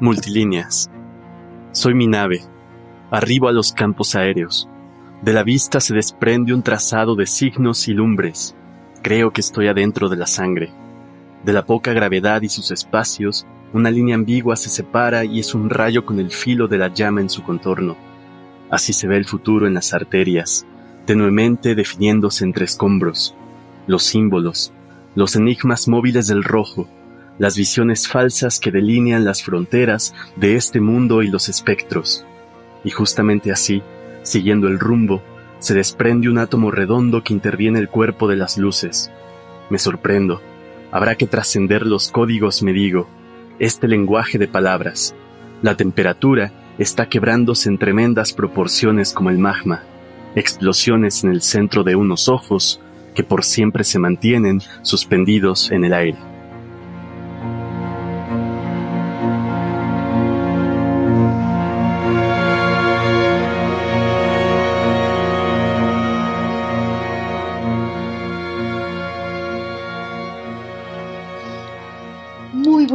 Multilíneas. Soy mi nave. Arribo a los campos aéreos. De la vista se desprende un trazado de signos y lumbres. Creo que estoy adentro de la sangre. De la poca gravedad y sus espacios, una línea ambigua se separa y es un rayo con el filo de la llama en su contorno. Así se ve el futuro en las arterias, tenuemente definiéndose entre escombros. Los símbolos, los enigmas móviles del rojo, las visiones falsas que delinean las fronteras de este mundo y los espectros. Y justamente así, siguiendo el rumbo, se desprende un átomo redondo que interviene el cuerpo de las luces. Me sorprendo. Habrá que trascender los códigos, me digo, este lenguaje de palabras. La temperatura está quebrándose en tremendas proporciones como el magma, explosiones en el centro de unos ojos que por siempre se mantienen suspendidos en el aire.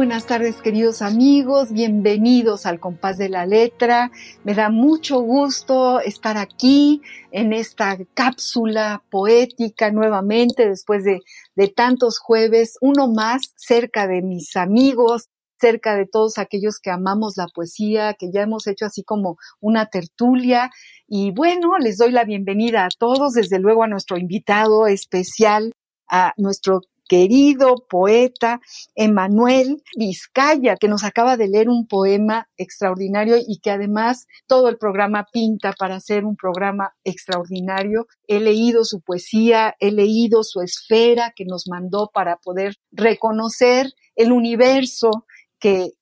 Buenas tardes queridos amigos, bienvenidos al compás de la letra. Me da mucho gusto estar aquí en esta cápsula poética nuevamente después de, tantos jueves, uno más cerca de mis amigos, cerca de todos aquellos que amamos la poesía, que ya hemos hecho así como una tertulia. Y bueno, les doy la bienvenida a todos, desde luego a nuestro invitado especial, a nuestro querido poeta Emanuel Vizcaya, que nos acaba de leer un poema extraordinario y que además todo el programa pinta para ser un programa extraordinario. He leído su poesía, he leído su esfera que nos mandó para poder reconocer el universo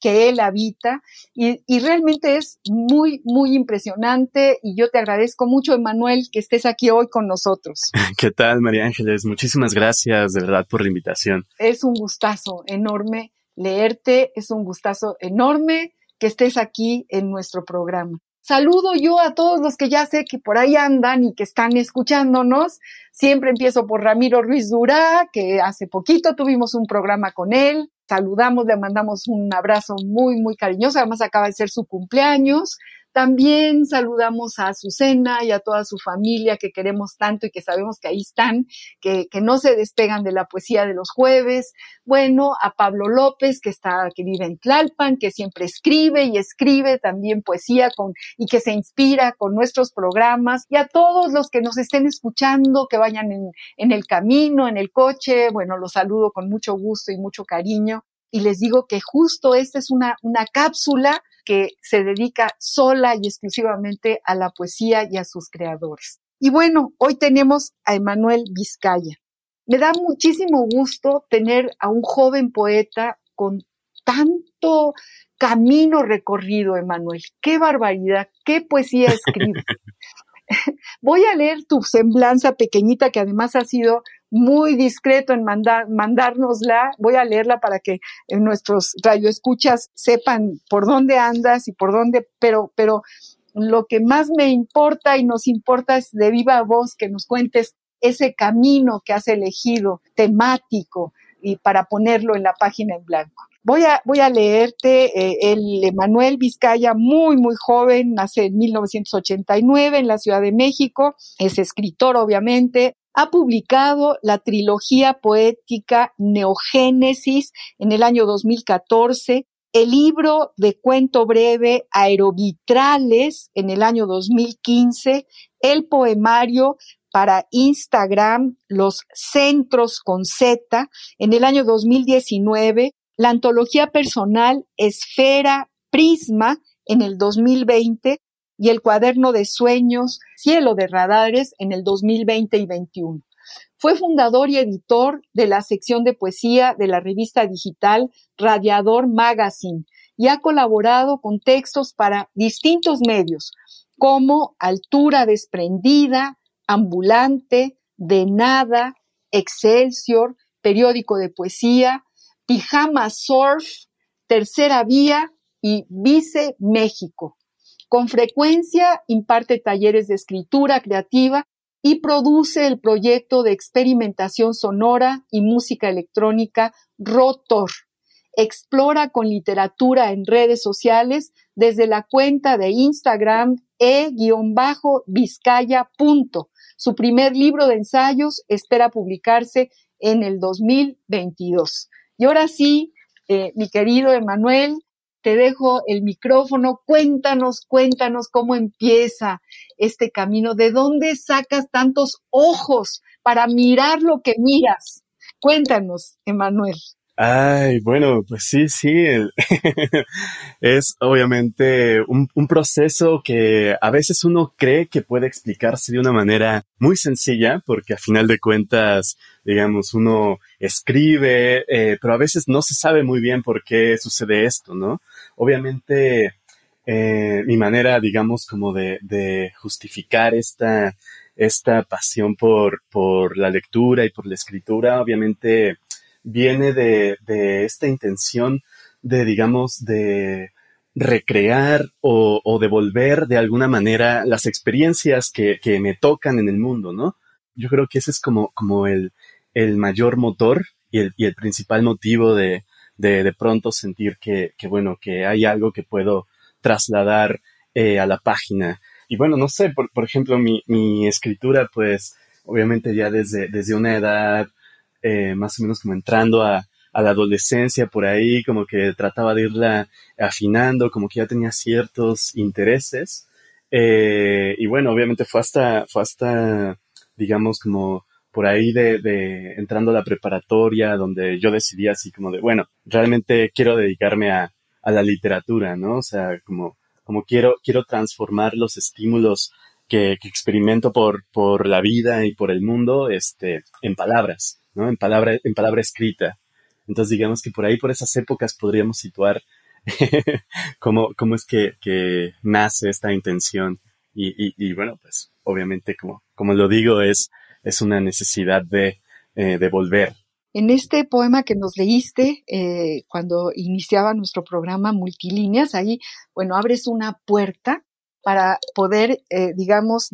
que, él habita y, y, realmente es muy, muy impresionante y yo te agradezco mucho, Emanuel, que estés aquí hoy con nosotros. ¿Qué tal, María Ángeles? Muchísimas gracias de verdad por la invitación. Es un gustazo enorme leerte, es un gustazo enorme que estés aquí en nuestro programa. Saludo yo a todos los que ya sé que por ahí andan y que están escuchándonos. Siempre empiezo por Ramiro Ruiz Durá, que hace poquito tuvimos un programa con él saludamos, le mandamos un abrazo muy, muy cariñoso. Además, acaba de ser su cumpleaños. También saludamos a Azucena y a toda su familia que queremos tanto y que sabemos que ahí están, que, que, no se despegan de la poesía de los jueves. Bueno, a Pablo López, que está, que vive en Tlalpan, que siempre escribe y escribe también poesía con, y que se inspira con nuestros programas. Y a todos los que nos estén escuchando, que vayan en, en el camino, en el coche, bueno, los saludo con mucho gusto y mucho cariño y les digo que justo esta es una, una cápsula que se dedica sola y exclusivamente a la poesía y a sus creadores. Y bueno, hoy tenemos a Emanuel Vizcaya. Me da muchísimo gusto tener a un joven poeta con tanto camino recorrido, Emanuel. Qué barbaridad, qué poesía escribe. Voy a leer tu semblanza pequeñita, que además ha sido muy discreto en mandar, mandárnosla. Voy a leerla para que nuestros radioescuchas sepan por dónde andas y por dónde, pero, pero lo que más me importa y nos importa es de viva voz que nos cuentes ese camino que has elegido, temático, y para ponerlo en la página en blanco. Voy a, voy a leerte eh, el Emanuel Vizcaya, muy, muy joven, nace en 1989 en la Ciudad de México, es escritor obviamente, ha publicado la trilogía poética Neogénesis en el año 2014, el libro de cuento breve Aerovitrales en el año 2015, el poemario para Instagram Los Centros con Z en el año 2019, la antología personal Esfera Prisma en el 2020 y el cuaderno de sueños Cielo de Radares en el 2020 y 21. Fue fundador y editor de la sección de poesía de la revista digital Radiador Magazine y ha colaborado con textos para distintos medios como Altura Desprendida, Ambulante, De Nada, Excelsior, Periódico de Poesía, Pijama Surf, Tercera Vía y Vice México. Con frecuencia imparte talleres de escritura creativa y produce el proyecto de experimentación sonora y música electrónica Rotor. Explora con literatura en redes sociales desde la cuenta de Instagram e-vizcaya. Su primer libro de ensayos espera publicarse en el 2022. Y ahora sí, eh, mi querido Emanuel, te dejo el micrófono. Cuéntanos, cuéntanos cómo empieza este camino. ¿De dónde sacas tantos ojos para mirar lo que miras? Cuéntanos, Emanuel. Ay, bueno, pues sí, sí, es obviamente un, proceso que a veces uno cree que puede explicarse de una manera muy sencilla, porque a final de cuentas, digamos, uno escribe, eh, pero a veces no se sabe muy bien por qué sucede esto, ¿no? Obviamente, eh, mi manera, digamos, como de, justificar esta, esta pasión por, por la lectura y por la escritura, obviamente, viene de, de esta intención de, digamos, de recrear o, o, devolver de alguna manera las experiencias que, que, me tocan en el mundo, ¿no? Yo creo que ese es como, como el, el mayor motor y el, y el principal motivo de, de, de pronto sentir que, que, bueno, que hay algo que puedo trasladar eh, a la página. Y bueno, no sé, por, por ejemplo, mi, mi escritura, pues, obviamente ya desde, desde una edad eh, más o menos como entrando a, la adolescencia por ahí, como que trataba de irla afinando, como que ya tenía ciertos intereses. Eh, y bueno, obviamente fue hasta, fue hasta, digamos, como por ahí de, de entrando a la preparatoria, donde yo decidí así como de, bueno, realmente quiero dedicarme a, a la literatura, ¿no? O sea, como, como quiero, quiero transformar los estímulos que, que experimento por, por la vida y por el mundo, este, en palabras. ¿no? En palabra, en palabra escrita. Entonces, digamos que por ahí, por esas épocas, podríamos situar cómo, cómo es que, que nace esta intención. Y, y, y, bueno, pues obviamente, como, como lo digo, es, es una necesidad de, eh, de volver. En este poema que nos leíste eh, cuando iniciaba nuestro programa Multilíneas, ahí, bueno, abres una puerta para poder, eh, digamos,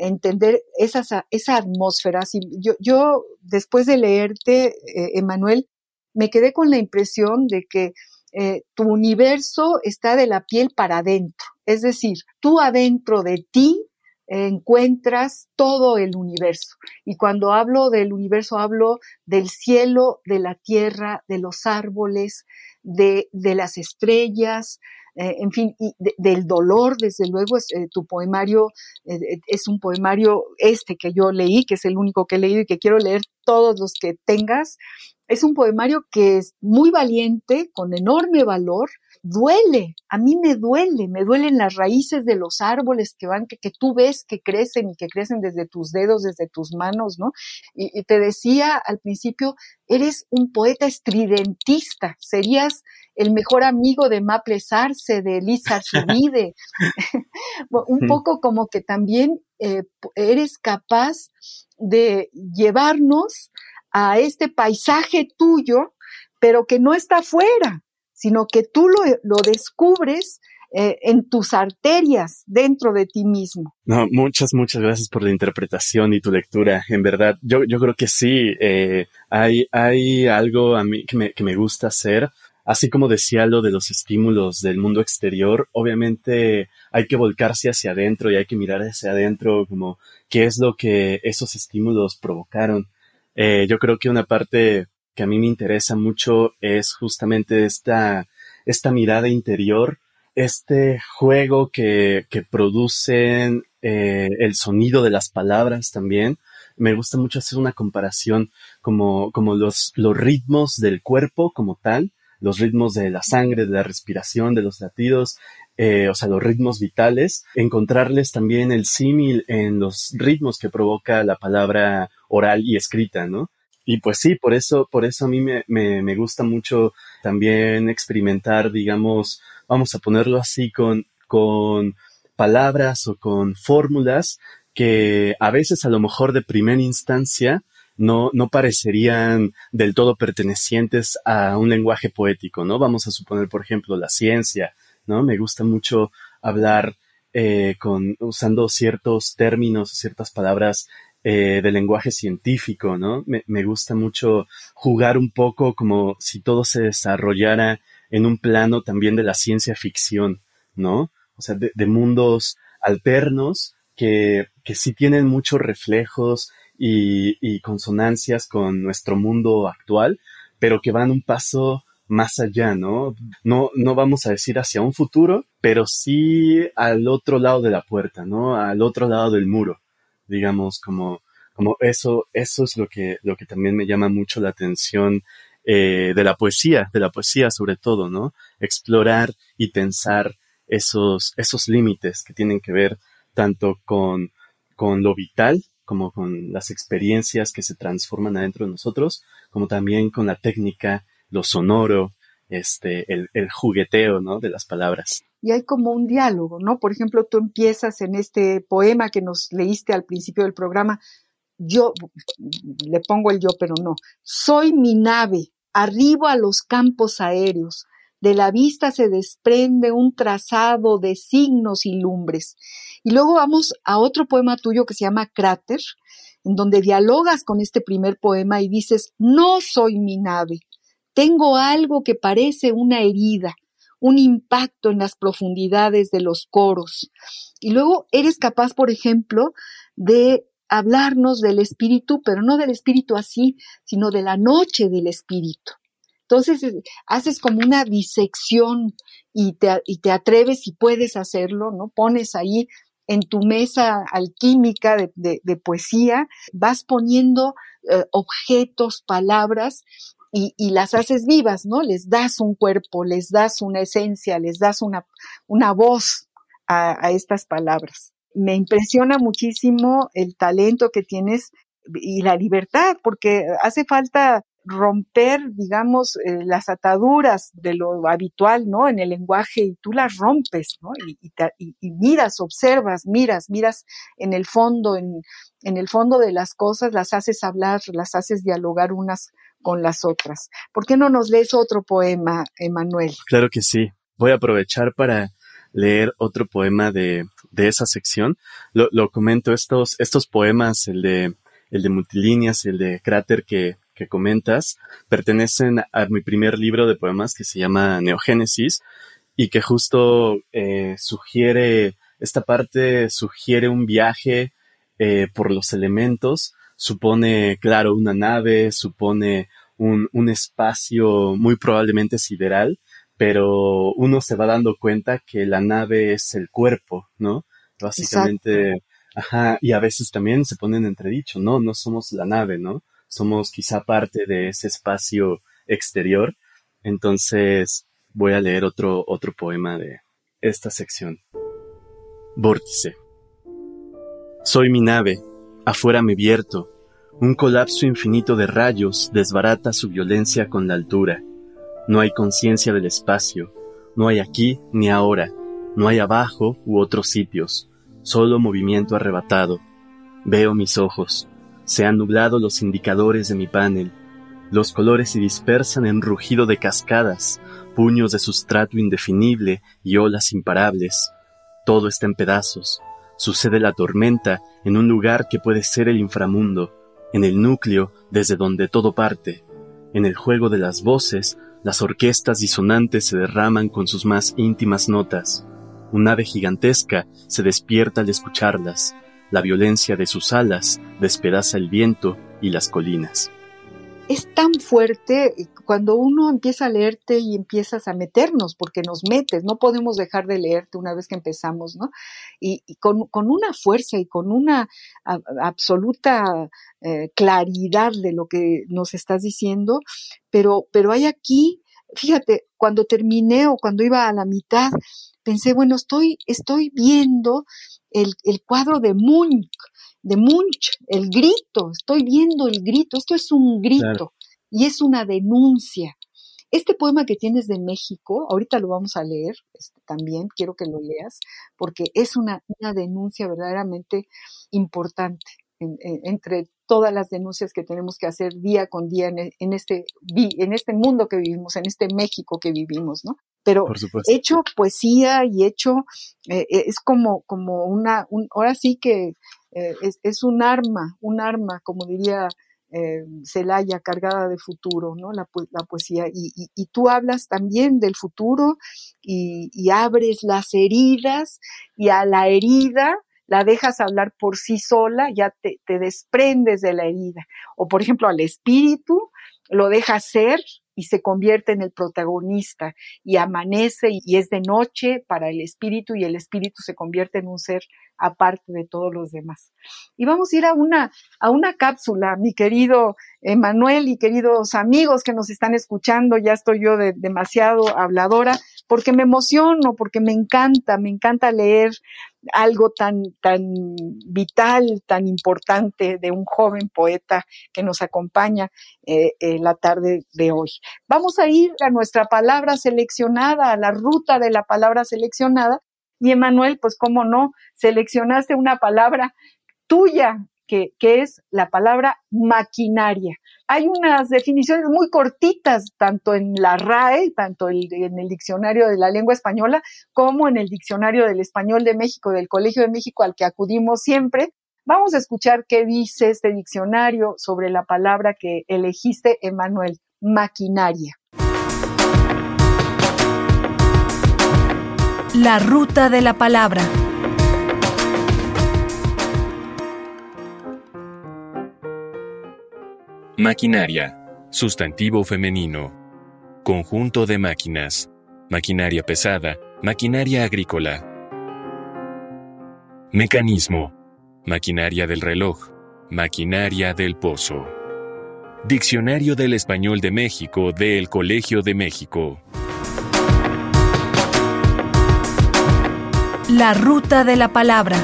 entender esas, esa atmósfera. yo, yo, después de leerte, Emanuel, me quedé con la impresión de que tu universo está de la piel para adentro. Es decir, tú adentro de ti encuentras todo el universo. Y cuando hablo del universo, hablo del cielo, de la tierra, de los árboles, de, de las estrellas, eh, en fin, y del dolor, desde luego, es, eh, tu poemario eh, es un poemario este que yo leí, que es el único que he leído y que quiero leer todos los que tengas. Es un poemario que es muy valiente, con enorme valor, duele, a mí me duele, me duelen las raíces de los árboles que van, que, tú ves que crecen y que crecen desde tus dedos, desde tus manos, ¿no? Y, te decía al principio, eres un poeta estridentista, serías el mejor amigo de Maple Sarce, de Elisa Subide, un poco como que también eh, eres capaz de llevarnos a este paisaje tuyo, pero que no está afuera, sino que tú lo, lo descubres eh, en tus arterias dentro de ti mismo. No, muchas, muchas gracias por la interpretación y tu lectura. En verdad, yo, yo creo que sí, eh, hay, hay algo a mí que me, que me gusta hacer. Así como decía lo de los estímulos del mundo exterior, obviamente hay que volcarse hacia adentro y hay que mirar hacia adentro como qué es lo que esos estímulos provocaron. Eh, yo creo que una parte que a mí me interesa mucho es justamente esta, esta mirada interior, este juego que, que producen eh, el sonido de las palabras también. Me gusta mucho hacer una comparación como, como los, los ritmos del cuerpo como tal, los ritmos de la sangre, de la respiración, de los latidos, eh, o sea, los ritmos vitales, encontrarles también el símil en los ritmos que provoca la palabra oral y escrita, ¿no? Y pues sí, por eso, por eso a mí me, me, me gusta mucho también experimentar, digamos, vamos a ponerlo así, con, con palabras o con fórmulas que a veces a lo mejor de primera instancia no, no parecerían del todo pertenecientes a un lenguaje poético, ¿no? Vamos a suponer, por ejemplo, la ciencia, ¿no? Me gusta mucho hablar eh, con, usando ciertos términos, ciertas palabras eh, del lenguaje científico, ¿no? Me, gusta mucho jugar un poco como si todo se desarrollara en un plano también de la ciencia ficción, ¿no? O sea, de, de mundos alternos que, que sí tienen muchos reflejos y, consonancias con nuestro mundo actual, pero que van un paso más allá, ¿no? No, no vamos a decir hacia un futuro, pero sí al otro lado de la puerta, ¿no? Al otro lado del muro, digamos, como, como eso, eso es lo que, lo que también me llama mucho la atención eh, de la poesía, de la poesía sobre todo, ¿no? Explorar y tensar esos, esos límites que tienen que ver tanto con, con lo vital como con las experiencias que se transforman adentro de nosotros, como también con la técnica, lo sonoro, este, el, jugueteo, ¿no? De las palabras. Y hay como un diálogo, ¿no? Por ejemplo, tú empiezas en este poema que nos leíste al principio del programa, yo, le pongo el yo, pero no, soy mi nave, arribo a los campos aéreos, de la vista se desprende un trazado de signos y lumbres. Y luego vamos a otro poema tuyo que se llama Cráter, en donde dialogas con este primer poema y dices, no soy mi nave, tengo algo que parece una herida, un impacto en las profundidades de los coros. Y luego eres capaz, por ejemplo, de hablarnos del espíritu, pero no del espíritu así, sino de la noche del espíritu. Entonces, eh, haces como una disección y te, y te atreves y puedes hacerlo, ¿no? Pones ahí en tu mesa alquímica de, de, poesía, vas poniendo eh, objetos, palabras y, y, las haces vivas, ¿no? Les das un cuerpo, les das una esencia, les das una, una voz a, a estas palabras. Me impresiona muchísimo el talento que tienes y la libertad, porque hace falta romper, digamos, eh, las ataduras de lo habitual, ¿no? En el lenguaje y tú las rompes, ¿no? Y, miras, observas, miras, miras en el fondo, en, en, el fondo de las cosas, las haces hablar, las haces dialogar unas con las otras. ¿Por qué no nos lees otro poema, Emanuel? Claro que sí. Voy a aprovechar para leer otro poema de, de esa sección. Lo, lo comento, estos, estos poemas, el de, el de multilíneas, el de cráter que que comentas pertenecen a mi primer libro de poemas que se llama Neogénesis y que justo eh, sugiere, esta parte sugiere un viaje eh, por los elementos, supone, claro, una nave, supone un, un espacio muy probablemente sideral, pero uno se va dando cuenta que la nave es el cuerpo, ¿no? Básicamente, ajá, y a veces también se ponen entredicho, no, no somos la nave, ¿no? somos quizá parte de ese espacio exterior. Entonces voy a leer otro, otro poema de esta sección. Vórtice. Soy mi nave, afuera me vierto, un colapso infinito de rayos desbarata su violencia con la altura. No hay conciencia del espacio, no hay aquí ni ahora, no hay abajo u otros sitios, solo movimiento arrebatado. Veo mis ojos, se han nublado los indicadores de mi panel. Los colores se dispersan en rugido de cascadas, puños de sustrato indefinible y olas imparables. Todo está en pedazos. Sucede la tormenta en un lugar que puede ser el inframundo, en el núcleo desde donde todo parte. En el juego de las voces, las orquestas disonantes se derraman con sus más íntimas notas. Un ave gigantesca se despierta al escucharlas. La violencia de sus alas despedaza el viento y las colinas. es tan fuerte cuando uno empieza a leerte y empiezas a meternos, porque nos metes, no podemos dejar de leerte una vez que empezamos, ¿no? Y, con, una fuerza y con una absoluta eh, claridad de lo que nos estás diciendo, pero, pero hay aquí, fíjate, cuando terminé o cuando iba a la mitad, pensé, bueno, estoy, estoy viendo el, el cuadro de Munch, de Munch, el grito, estoy viendo el grito, esto es un grito y es una denuncia. Este poema que tienes de México, ahorita lo vamos a leer este, también, quiero que lo leas, porque es una, una denuncia verdaderamente importante entre todas las denuncias que tenemos que hacer día con día en, este, en este mundo que vivimos, en este México que vivimos, ¿no? Pero hecho poesía y hecho, eh, es como, como una, ahora sí que eh, es, un arma, un arma, como diría eh, Celaya, cargada de futuro, ¿no? La, poesía. Y, tú hablas también del futuro y, abres las heridas y a la herida la dejas hablar por sí sola, ya te, te desprendes de la herida. O por ejemplo al espíritu, lo dejas ser y se convierte en el protagonista y amanece y es de noche para el espíritu y el espíritu se convierte en un ser aparte de todos los demás. Y vamos a ir a una, a una cápsula, mi querido Emanuel y queridos amigos que nos están escuchando, ya estoy yo de, demasiado habladora, porque me emociono, porque me encanta, me encanta leer algo tan, tan vital, tan importante de un joven poeta que nos acompaña eh, la tarde de hoy. Vamos a ir a nuestra palabra seleccionada, a la ruta de la palabra seleccionada. Y Emanuel, pues cómo no, seleccionaste una palabra tuya, que, es la palabra maquinaria. Hay unas definiciones muy cortitas, tanto en la RAE, tanto en el diccionario de la lengua española, como en el diccionario del español de México, del Colegio de México, al que acudimos siempre. Vamos a escuchar qué dice este diccionario sobre la palabra que elegiste, Emanuel, maquinaria. La ruta de la palabra. Maquinaria. Sustantivo femenino. Conjunto de máquinas. Maquinaria pesada. Maquinaria agrícola. Mecanismo. Maquinaria del reloj. Maquinaria del pozo. Diccionario del Español de México del Colegio de México. La ruta de la palabra.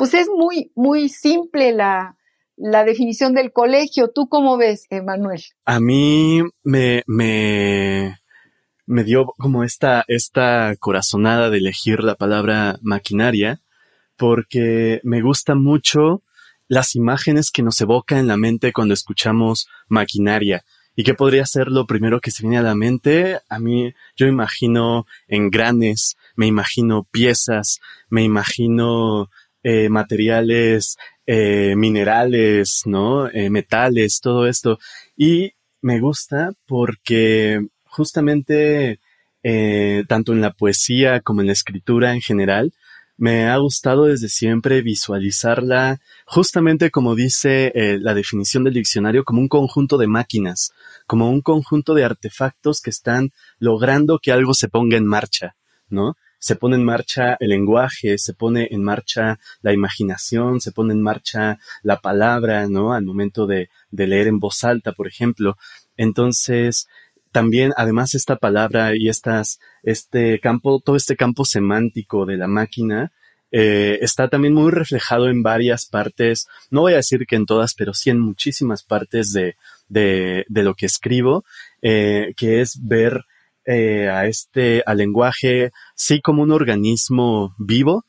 Pues es muy, muy simple la, la definición del colegio. ¿Tú cómo ves, Emanuel? A mí me, me, me dio como esta, esta corazonada de elegir la palabra maquinaria, porque me gusta mucho las imágenes que nos evoca en la mente cuando escuchamos maquinaria. ¿Y qué podría ser lo primero que se viene a la mente? A mí, yo imagino engranes, me imagino piezas, me imagino eh, materiales eh, minerales, ¿no? Eh, metales, todo esto. Y me gusta porque justamente tanto en la poesía como en la escritura en general, me ha gustado desde siempre visualizarla, justamente como dice la definición del diccionario, como un conjunto de máquinas, como un conjunto de artefactos que están logrando que algo se ponga en marcha, ¿no? Se pone en marcha el lenguaje, se pone en marcha la imaginación, se pone en marcha la palabra, ¿no? Al momento de, de leer en voz alta, por ejemplo. Entonces, también, además, esta palabra y estas, este campo, todo este campo semántico de la máquina, eh, está también muy reflejado en varias partes, no voy a decir que en todas, pero sí en muchísimas partes de, de, de lo que escribo, eh, que es ver eh, a este, al lenguaje, sí como un organismo vivo,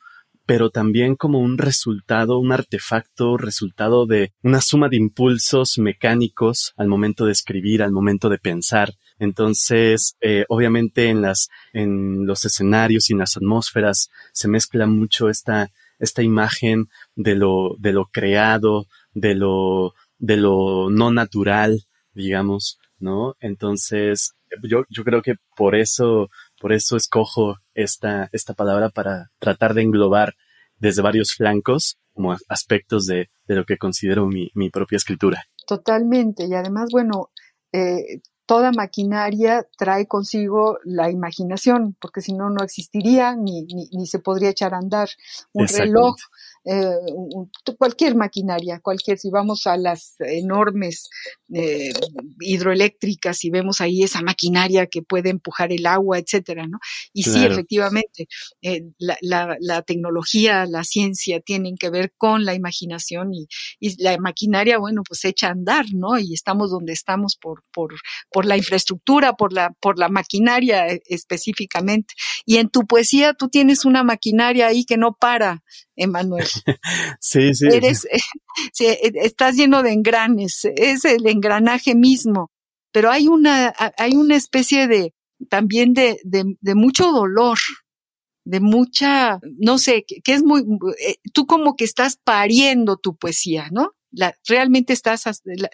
pero también como un resultado, un artefacto, resultado de una suma de impulsos mecánicos al momento de escribir, al momento de pensar. Entonces, eh, obviamente en las, en los escenarios y en las atmósferas se mezcla mucho esta, esta imagen de lo, de lo creado, de lo, de lo no natural, digamos, ¿no? Entonces, yo, yo creo que por eso, por eso escojo esta, esta palabra para tratar de englobar desde varios flancos como aspectos de, de lo que considero mi, mi, propia escritura. Totalmente. Y además, bueno, eh, toda maquinaria trae consigo la imaginación, porque si no, no existiría ni, ni, ni, se podría echar a andar. Un reloj eh, cualquier maquinaria, cualquier, si vamos a las enormes eh, hidroeléctricas y vemos ahí esa maquinaria que puede empujar el agua, etcétera, ¿no? Y sí, efectivamente, eh, la, la, la, tecnología, la ciencia tienen que ver con la imaginación y, y, la maquinaria, bueno, pues echa a andar, ¿no? Y estamos donde estamos por, por, por la infraestructura, por la, por la maquinaria eh, específicamente. Y en tu poesía tú tienes una maquinaria ahí que no para, Emanuel. sí, sí. Eres, e, estás lleno de engranes, es el engranaje mismo, pero hay una, hay una especie de, también de, de, mucho dolor, de mucha, no sé, que, es muy, eh, tú como que estás pariendo tu poesía, ¿no? La, realmente estás,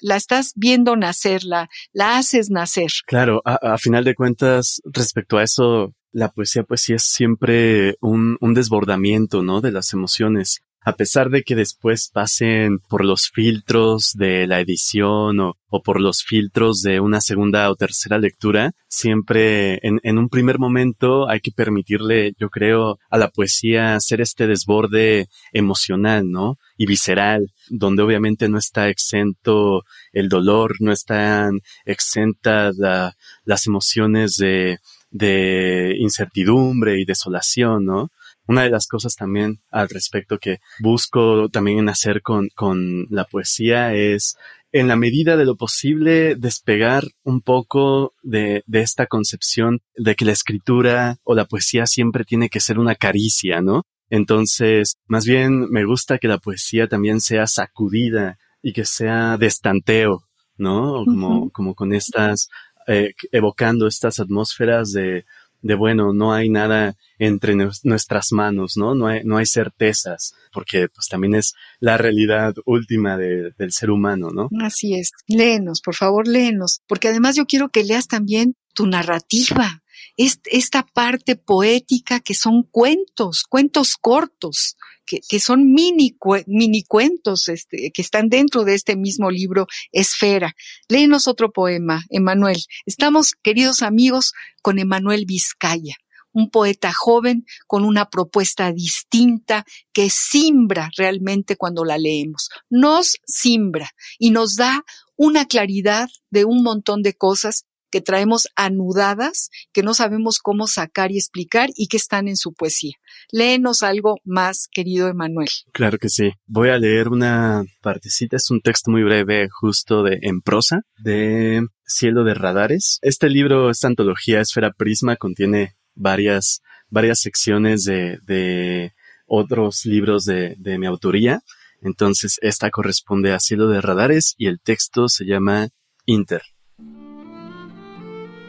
la, estás viendo nacer, la, la haces nacer. Claro, a, a, final de cuentas, respecto a eso, la poesía pues sí es siempre un, un desbordamiento, ¿no? De las emociones a pesar de que después pasen por los filtros de la edición o, o, por los filtros de una segunda o tercera lectura, siempre en, en, un primer momento hay que permitirle, yo creo, a la poesía hacer este desborde emocional, ¿no? Y visceral, donde obviamente no está exento el dolor, no están exentas la, las emociones de, de incertidumbre y desolación, ¿no? Una de las cosas también al respecto que busco también hacer con, con la poesía es, en la medida de lo posible, despegar un poco de, de esta concepción de que la escritura o la poesía siempre tiene que ser una caricia, ¿no? Entonces, más bien me gusta que la poesía también sea sacudida y que sea de estanteo, ¿no? Como, como con estas eh, evocando estas atmósferas de, de, bueno, no hay nada entre nuestras manos, ¿no? No hay, no hay certezas, porque pues también es la realidad última de, del ser humano, ¿no? Así es. Léenos, por favor, léenos, porque además yo quiero que leas también tu narrativa, esta parte poética que son cuentos, cuentos cortos, que, son mini, mini cuentos este, que están dentro de este mismo libro, Esfera. Léenos otro poema, Emanuel. Estamos, queridos amigos, con Emanuel Vizcaya un poeta joven con una propuesta distinta que simbra realmente cuando la leemos. Nos simbra y nos da una claridad de un montón de cosas que traemos anudadas, que no sabemos cómo sacar y explicar y que están en su poesía. Léenos algo más, querido Emanuel. Claro que sí. Voy a leer una partecita, es un texto muy breve, justo de en prosa, de Cielo de Radares. Este libro, esta antología Esfera Prisma, contiene varias, varias secciones de, otros libros de mi autoría. Entonces, esta corresponde a Cielo de Radares y el texto se llama Inter.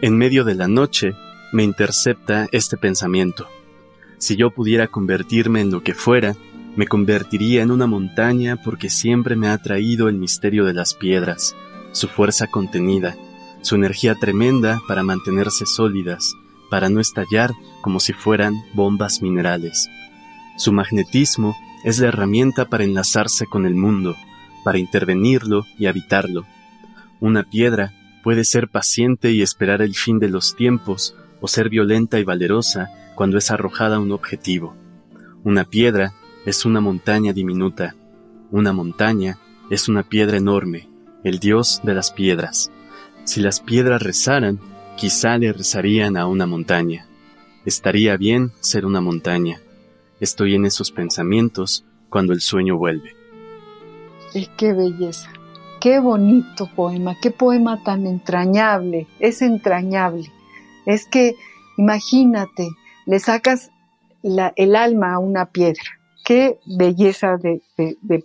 En medio de la noche me intercepta este pensamiento. Si yo pudiera convertirme en lo que fuera, me convertiría en una montaña porque siempre me ha atraído el misterio de las piedras, su fuerza contenida, su energía tremenda para mantenerse sólidas, para no estallar como si fueran bombas minerales. Su magnetismo es la herramienta para enlazarse con el mundo, para intervenirlo y habitarlo. Una piedra Puede ser paciente y esperar el fin de los tiempos, o ser violenta y valerosa cuando es arrojada a un objetivo. Una piedra es una montaña diminuta. Una montaña es una piedra enorme, el dios de las piedras. Si las piedras rezaran, quizá le rezarían a una montaña. Estaría bien ser una montaña. Estoy en esos pensamientos cuando el sueño vuelve. ¡Qué belleza! Qué bonito poema, qué poema tan entrañable, es entrañable. Es que, imagínate, le sacas el alma a una piedra. Qué belleza de,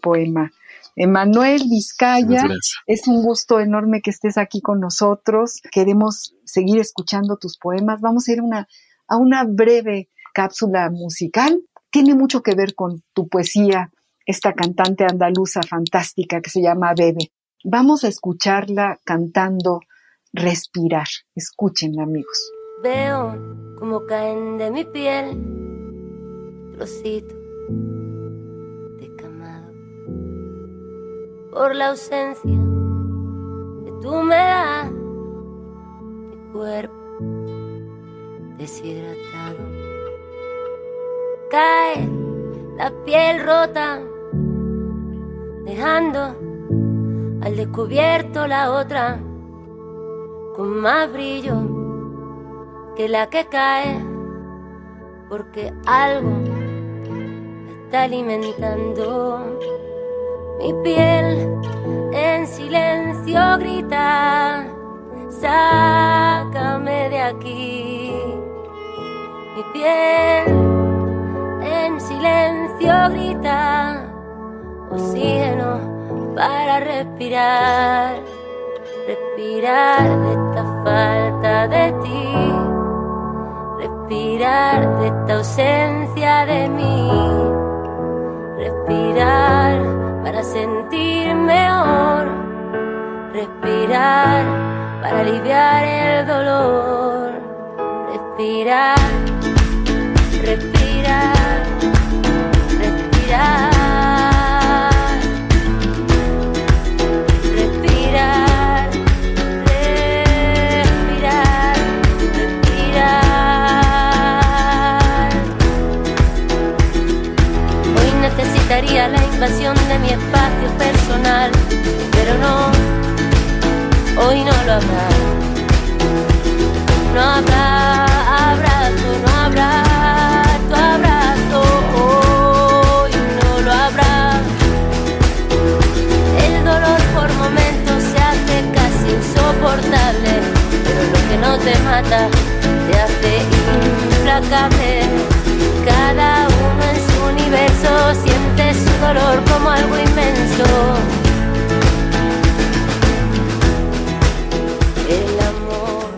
poema. Emanuel Vizcaya, es un gusto enorme que estés aquí con nosotros. Queremos seguir escuchando tus poemas. Vamos a ir una, a una breve cápsula musical. Tiene mucho que ver con tu poesía, esta cantante andaluza fantástica que se llama Bebe. Vamos a escucharla cantando Respirar. Escúchenla, amigos. Veo como caen de mi piel trocitos de camada. por la ausencia tú me das. Mi cuerpo deshidratado. Cae la piel rota, dejando al descubierto la otra con más brillo que la que cae, porque algo está alimentando mi piel en silencio grita, sácame de aquí. Mi piel en silencio grita, oxígeno para respirar, respirar de esta falta de ti, respirar de esta ausencia de mí, respirar para sentir mejor, respirar para aliviar el dolor, respirar, de mi espacio personal, pero no, hoy no lo habrá. No habrá abrazo, no habrá tu abrazo, hoy no lo habrá. El dolor por momentos se hace casi insoportable, pero lo que no te mata te hace implacable. Cada como algo inmenso. El amor.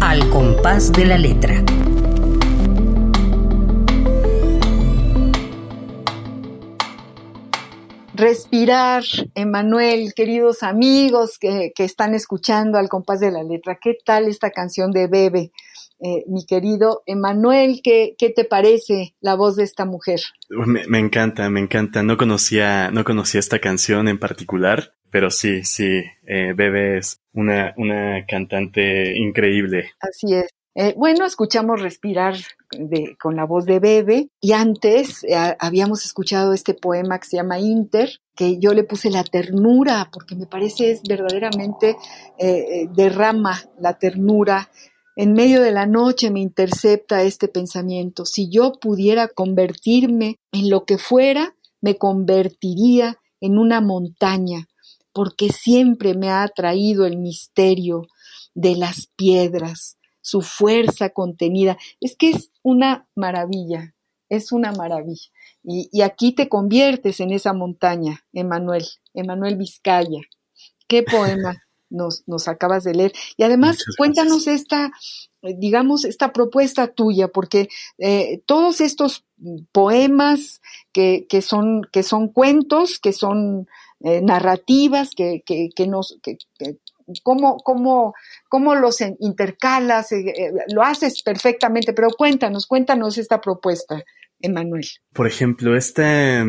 Al compás de la letra. Respirar, Emanuel, queridos amigos que, que, están escuchando al compás de la letra. ¿Qué tal esta canción de Bebe? Eh, mi querido Emanuel, ¿qué, ¿qué, te parece la voz de esta mujer? Me, me, encanta, me encanta. No conocía, no conocía esta canción en particular, pero sí, sí, eh, Bebe es una, una cantante increíble. Así es. Eh, bueno, escuchamos Respirar de, con la voz de Bebe y antes eh, habíamos escuchado este poema que se llama Inter, que yo le puse la ternura porque me parece es verdaderamente eh, derrama la ternura. En medio de la noche me intercepta este pensamiento. Si yo pudiera convertirme en lo que fuera, me convertiría en una montaña, porque siempre me ha atraído el misterio de las piedras su fuerza contenida. Es que es una maravilla, es una maravilla. Y, y aquí te conviertes en esa montaña, Emanuel, Emanuel Vizcaya. Qué poema nos, nos acabas de leer. Y además, cuéntanos esta, digamos, esta propuesta tuya, porque eh, todos estos poemas que, que, son, que son cuentos, que son eh, narrativas, que, que, que nos, que, cómo, cómo, cómo los intercalas, eh, lo haces perfectamente, pero cuéntanos, cuéntanos esta propuesta, Emanuel. Por ejemplo, este,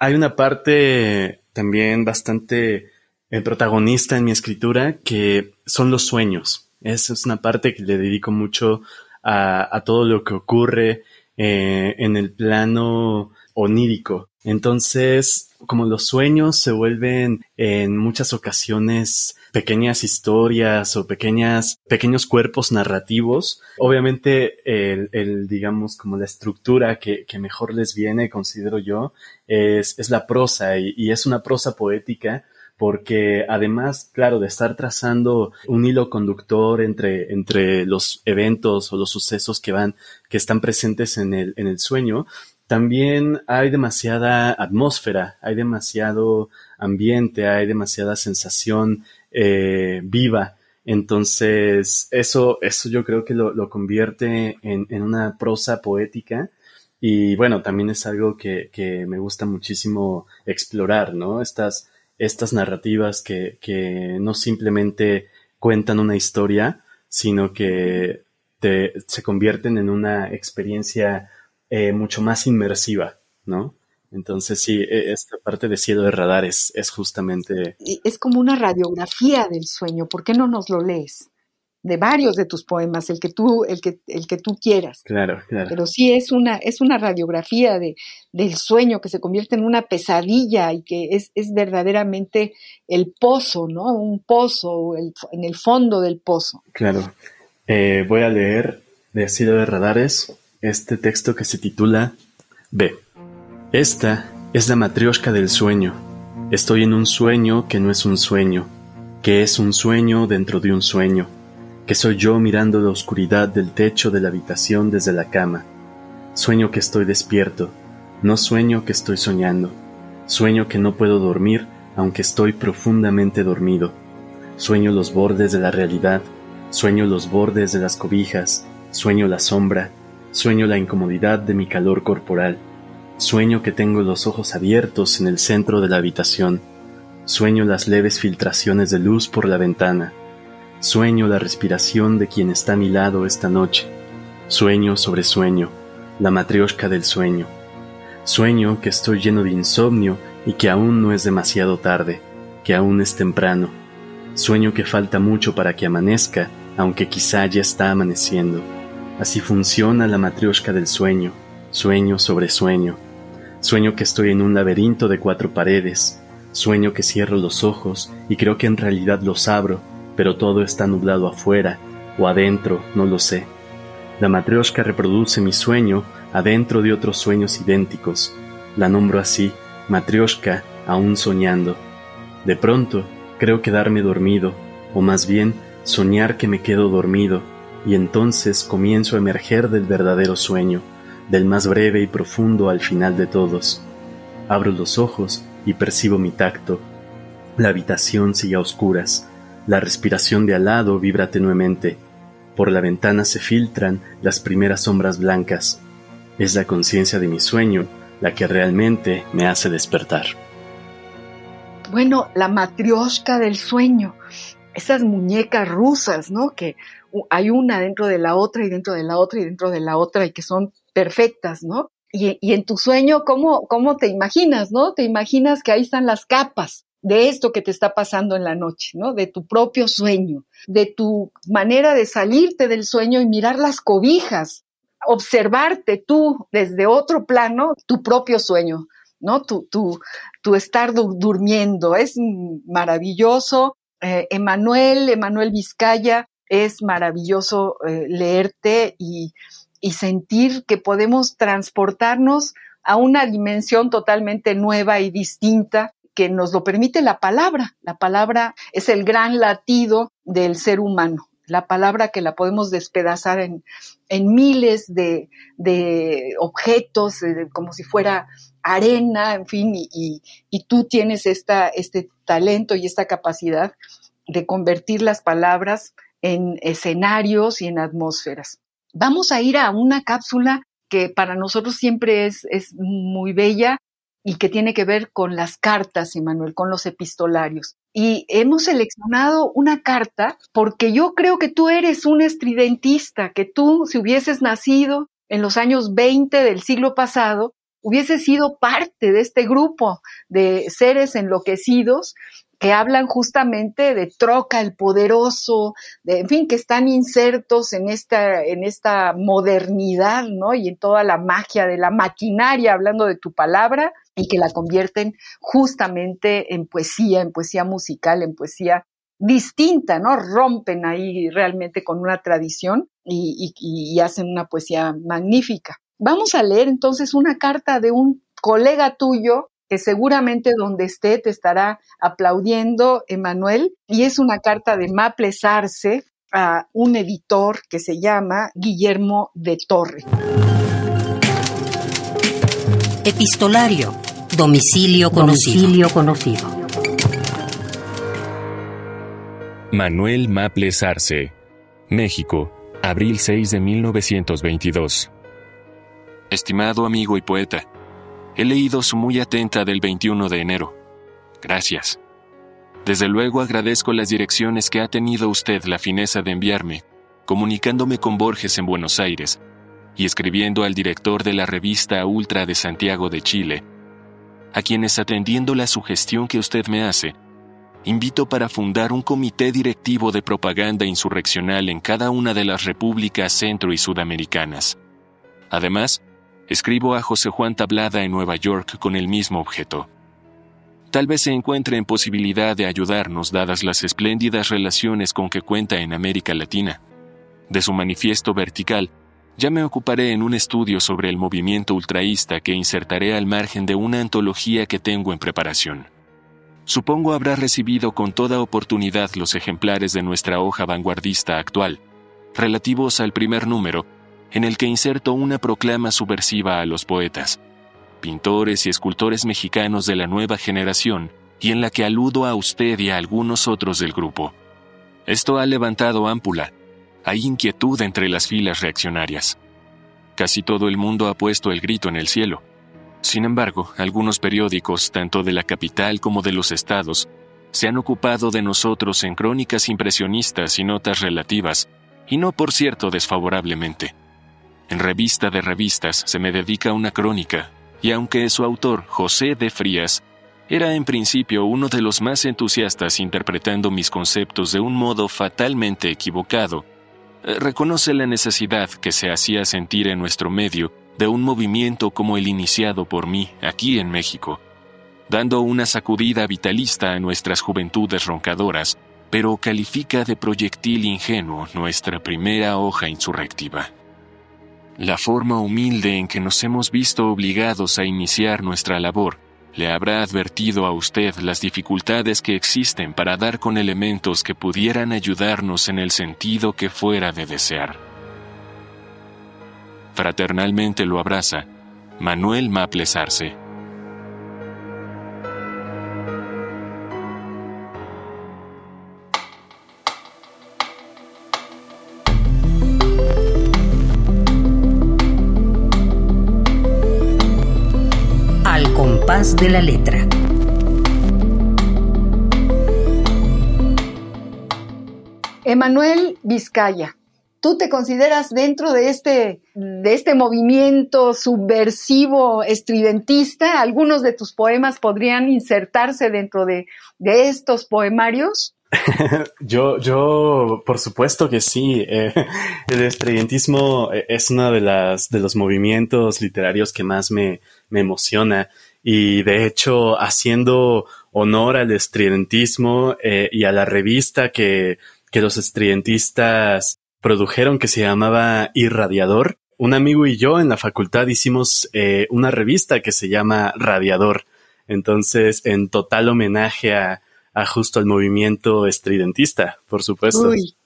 hay una parte también bastante eh, protagonista en mi escritura que son los sueños. Esa es una parte que le dedico mucho a, a todo lo que ocurre eh, en el plano onírico. Entonces, como los sueños se vuelven en muchas ocasiones pequeñas historias o pequeñas, pequeños cuerpos narrativos. Obviamente, el, el digamos, como la estructura que, que, mejor les viene, considero yo, es, es la prosa y, y, es una prosa poética porque además, claro, de estar trazando un hilo conductor entre, entre los eventos o los sucesos que van, que están presentes en el, en el sueño, también hay demasiada atmósfera, hay demasiado ambiente, hay demasiada sensación eh, viva. Entonces, eso, eso yo creo que lo, lo convierte en, en, una prosa poética. Y bueno, también es algo que, que me gusta muchísimo explorar, ¿no? Estas, estas narrativas que, que no simplemente cuentan una historia, sino que te, se convierten en una experiencia eh, mucho más inmersiva, ¿no? Entonces sí, e, esta parte de cielo de radar es, es justamente... Es como una radiografía del sueño, ¿por qué no nos lo lees? de varios de tus poemas, el que tú, el que, el que tú quieras. Claro, claro. Pero sí es una, es una radiografía de, del sueño que se convierte en una pesadilla y que es, es verdaderamente el pozo, ¿no? Un pozo, en el fondo del pozo. Claro. Eh, voy a leer de Asilo de Radares este texto que se titula B. Esta es la matrioshka del sueño. Estoy en un sueño que no es un sueño, que es un sueño dentro de un sueño que soy yo mirando la oscuridad del techo de la habitación desde la cama. Sueño que estoy despierto, no sueño que estoy soñando. Sueño que no puedo dormir aunque estoy profundamente dormido. Sueño los bordes de la realidad, sueño los bordes de las cobijas, sueño la sombra, sueño la incomodidad de mi calor corporal. Sueño que tengo los ojos abiertos en el centro de la habitación. Sueño las leves filtraciones de luz por la ventana. Sueño la respiración de quien está a mi lado esta noche. Sueño sobre sueño, la matrioshka del sueño. Sueño que estoy lleno de insomnio y que aún no es demasiado tarde, que aún es temprano. Sueño que falta mucho para que amanezca, aunque quizá ya está amaneciendo. Así funciona la matrioshka del sueño, sueño sobre sueño. Sueño que estoy en un laberinto de cuatro paredes. Sueño que cierro los ojos y creo que en realidad los abro pero todo está nublado afuera o adentro, no lo sé. La matrioshka reproduce mi sueño adentro de otros sueños idénticos. La nombro así, matrioshka, aún soñando. De pronto, creo quedarme dormido, o más bien, soñar que me quedo dormido, y entonces comienzo a emerger del verdadero sueño, del más breve y profundo al final de todos. Abro los ojos y percibo mi tacto. La habitación sigue a oscuras, la respiración de al lado vibra tenuemente. Por la ventana se filtran las primeras sombras blancas. Es la conciencia de mi sueño la que realmente me hace despertar. Bueno, la matrioshka del sueño, esas muñecas rusas, ¿no? Que hay una dentro de la otra y dentro de la otra y dentro de la otra y que son perfectas, ¿no? Y, y en tu sueño, ¿cómo, ¿cómo te imaginas, no? Te imaginas que ahí están las capas, de esto que te está pasando en la noche, ¿no? De tu propio sueño, de tu manera de salirte del sueño y mirar las cobijas, observarte tú desde otro plano, tu propio sueño, ¿no? Tu, tu, tu estar durmiendo. Es maravilloso. Eh, Emanuel, Emanuel Vizcaya, es maravilloso eh, leerte y, y sentir que podemos transportarnos a una dimensión totalmente nueva y distinta que nos lo permite la palabra. La palabra es el gran latido del ser humano. La palabra que la podemos despedazar en, en miles de, de objetos, eh, como si fuera arena, en fin, y, y, tú tienes esta, este talento y esta capacidad de convertir las palabras en escenarios y en atmósferas. Vamos a ir a una cápsula que para nosotros siempre es, es muy bella y que tiene que ver con las cartas, Emanuel, con los epistolarios. Y hemos seleccionado una carta porque yo creo que tú eres un estridentista, que tú, si hubieses nacido en los años 20 del siglo pasado, hubieses sido parte de este grupo de seres enloquecidos que hablan justamente de Troca el poderoso, de, en fin, que están insertos en esta, en esta modernidad, ¿no? Y en toda la magia de la maquinaria, hablando de tu palabra, y que la convierten justamente en poesía, en poesía musical, en poesía distinta, ¿no? Rompen ahí realmente con una tradición y, y hacen una poesía magnífica. Vamos a leer entonces una carta de un colega tuyo que seguramente donde esté te estará aplaudiendo, Emanuel, y es una carta de Maples Arce a un editor que se llama Guillermo de Torre. Epistolario. Domicilio conocido. Domicilio conocido. Manuel Maples Arce, México, abril 6 de 1922. Estimado amigo y poeta, He leído su muy atenta del 21 de enero. Gracias. Desde luego agradezco las direcciones que ha tenido usted la fineza de enviarme, comunicándome con Borges en Buenos Aires y escribiendo al director de la revista Ultra de Santiago de Chile, a quienes atendiendo la sugestión que usted me hace, invito para fundar un comité directivo de propaganda insurreccional en cada una de las repúblicas centro y sudamericanas. Además, escribo a José Juan Tablada en Nueva York con el mismo objeto. Tal vez se encuentre en posibilidad de ayudarnos dadas las espléndidas relaciones con que cuenta en América Latina. De su manifiesto vertical, ya me ocuparé en un estudio sobre el movimiento ultraísta que insertaré al margen de una antología que tengo en preparación. Supongo habrá recibido con toda oportunidad los ejemplares de nuestra hoja vanguardista actual, relativos al primer número, en el que inserto una proclama subversiva a los poetas, pintores y escultores mexicanos de la nueva generación, y en la que aludo a usted y a algunos otros del grupo. Esto ha levantado ámpula, hay inquietud entre las filas reaccionarias. Casi todo el mundo ha puesto el grito en el cielo. Sin embargo, algunos periódicos, tanto de la capital como de los estados, se han ocupado de nosotros en crónicas impresionistas y notas relativas, y no por cierto desfavorablemente. En Revista de Revistas se me dedica una crónica, y aunque su autor, José de Frías, era en principio uno de los más entusiastas interpretando mis conceptos de un modo fatalmente equivocado, eh, reconoce la necesidad que se hacía sentir en nuestro medio de un movimiento como el iniciado por mí aquí en México, dando una sacudida vitalista a nuestras juventudes roncadoras, pero califica de proyectil ingenuo nuestra primera hoja insurrectiva. La forma humilde en que nos hemos visto obligados a iniciar nuestra labor le habrá advertido a usted las dificultades que existen para dar con elementos que pudieran ayudarnos en el sentido que fuera de desear. Fraternalmente lo abraza Manuel Maples Arce. De la letra. Emanuel Vizcaya, ¿tú te consideras dentro de este, de este movimiento subversivo estridentista? ¿Algunos de tus poemas podrían insertarse dentro de, de estos poemarios? yo, yo, por supuesto que sí. Eh, el estridentismo es uno de, las, de los movimientos literarios que más me, me emociona y de hecho haciendo honor al estridentismo eh, y a la revista que, que los estridentistas produjeron que se llamaba Irradiador. Un amigo y yo en la facultad hicimos eh, una revista que se llama Radiador. Entonces, en total homenaje a, a justo al movimiento estridentista, por supuesto. Uy,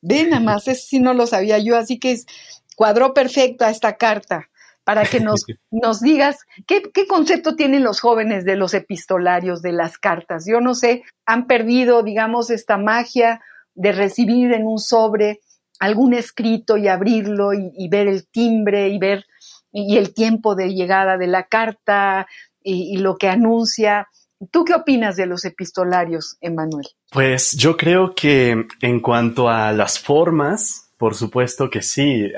ven nada más, eso sí no lo sabía yo, así que es, cuadró perfecta esta carta para que nos, nos digas ¿qué, qué concepto tienen los jóvenes de los epistolarios, de las cartas. Yo no sé, han perdido, digamos, esta magia de recibir en un sobre algún escrito y abrirlo y, ver el timbre y ver y el tiempo de llegada de la carta y, y, lo que anuncia. ¿Tú qué opinas de los epistolarios, Emanuel? Pues yo creo que en cuanto a las formas, por supuesto que sí,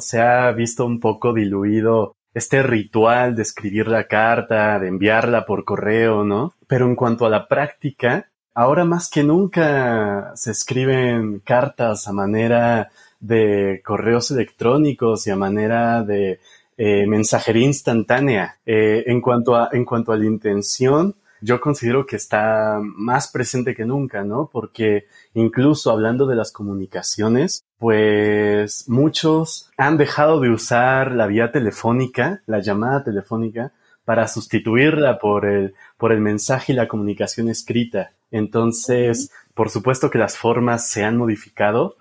se ha visto un poco diluido este ritual de escribir la carta, de enviarla por correo, ¿no? Pero en cuanto a la práctica, ahora más que nunca se escriben cartas a manera de correos electrónicos y a manera de eh, mensajería instantánea. Eh, en cuanto a en cuanto a la intención, yo considero que está más presente que nunca, ¿no? Porque incluso hablando de las comunicaciones, pues muchos han dejado de usar la vía telefónica, la llamada telefónica, para sustituirla por el, por el mensaje y la comunicación escrita. Entonces, por supuesto que las formas se han modificado,